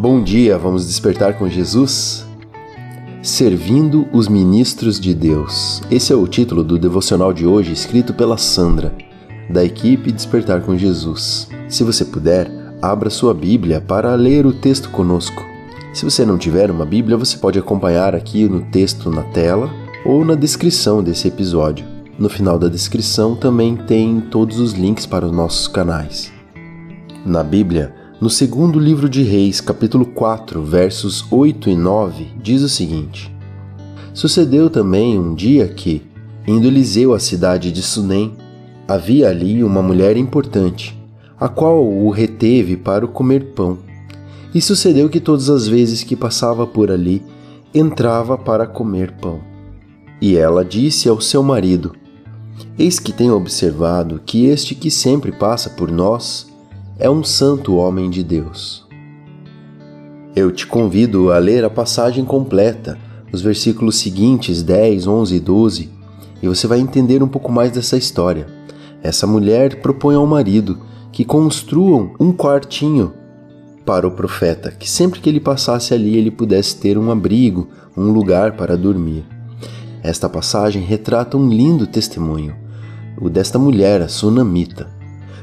Bom dia, vamos despertar com Jesus? Servindo os ministros de Deus. Esse é o título do devocional de hoje, escrito pela Sandra, da equipe Despertar com Jesus. Se você puder, abra sua Bíblia para ler o texto conosco. Se você não tiver uma Bíblia, você pode acompanhar aqui no texto na tela ou na descrição desse episódio. No final da descrição também tem todos os links para os nossos canais. Na Bíblia, no segundo livro de Reis, capítulo 4, versos 8 e 9, diz o seguinte: Sucedeu também um dia que, indo Eliseu à cidade de Sunem, havia ali uma mulher importante, a qual o reteve para o comer pão. E sucedeu que todas as vezes que passava por ali, entrava para comer pão. E ela disse ao seu marido: Eis que tenho observado que este que sempre passa por nós é um santo homem de Deus. Eu te convido a ler a passagem completa, os versículos seguintes, 10, 11 e 12, e você vai entender um pouco mais dessa história. Essa mulher propõe ao marido que construam um quartinho para o profeta, que sempre que ele passasse ali ele pudesse ter um abrigo, um lugar para dormir. Esta passagem retrata um lindo testemunho, o desta mulher, a sunamita.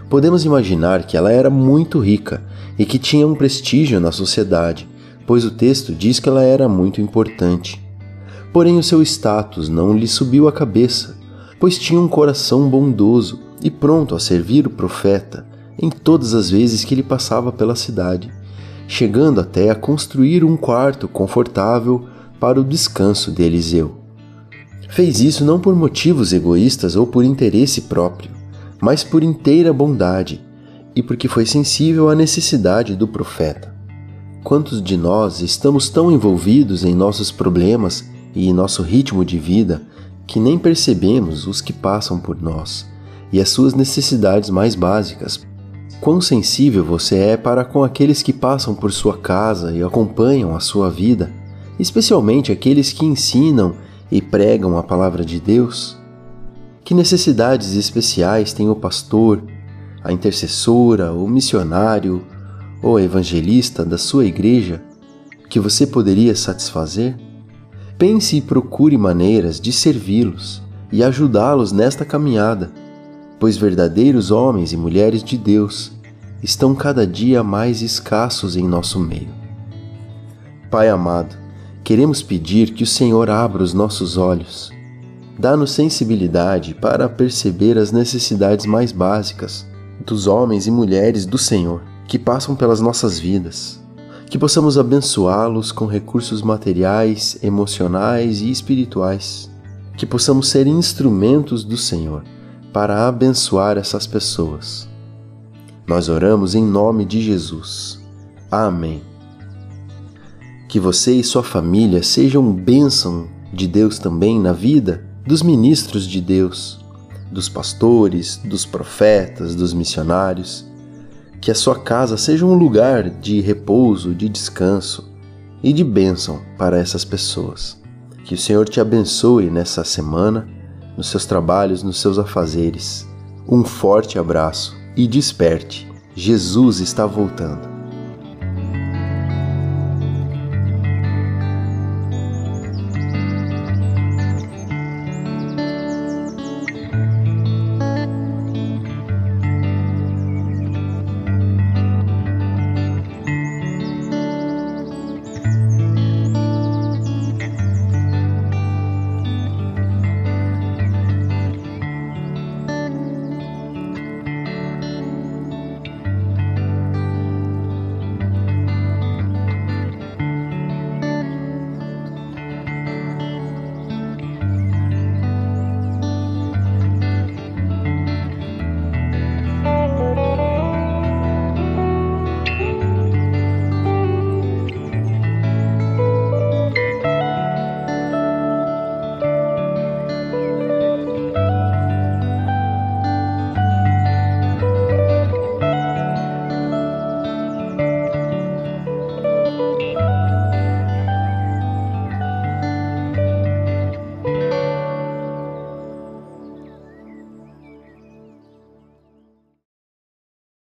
Podemos imaginar que ela era muito rica e que tinha um prestígio na sociedade, pois o texto diz que ela era muito importante. Porém, o seu status não lhe subiu a cabeça, pois tinha um coração bondoso e pronto a servir o profeta em todas as vezes que ele passava pela cidade, chegando até a construir um quarto confortável para o descanso de Eliseu. Fez isso não por motivos egoístas ou por interesse próprio, mas por inteira bondade e porque foi sensível à necessidade do profeta. Quantos de nós estamos tão envolvidos em nossos problemas e em nosso ritmo de vida que nem percebemos os que passam por nós e as suas necessidades mais básicas Quão sensível você é para com aqueles que passam por sua casa e acompanham a sua vida, especialmente aqueles que ensinam e pregam a palavra de Deus? Que necessidades especiais tem o pastor, a intercessora, o missionário ou evangelista da sua igreja que você poderia satisfazer? Pense e procure maneiras de servi-los e ajudá-los nesta caminhada pois verdadeiros homens e mulheres de Deus estão cada dia mais escassos em nosso meio. Pai amado, queremos pedir que o Senhor abra os nossos olhos, dá-nos sensibilidade para perceber as necessidades mais básicas dos homens e mulheres do Senhor que passam pelas nossas vidas, que possamos abençoá-los com recursos materiais, emocionais e espirituais, que possamos ser instrumentos do Senhor para abençoar essas pessoas. Nós oramos em nome de Jesus. Amém. Que você e sua família sejam bênção de Deus também na vida dos ministros de Deus, dos pastores, dos profetas, dos missionários. Que a sua casa seja um lugar de repouso, de descanso e de bênção para essas pessoas. Que o Senhor te abençoe nessa semana nos seus trabalhos, nos seus afazeres. Um forte abraço e desperte. Jesus está voltando.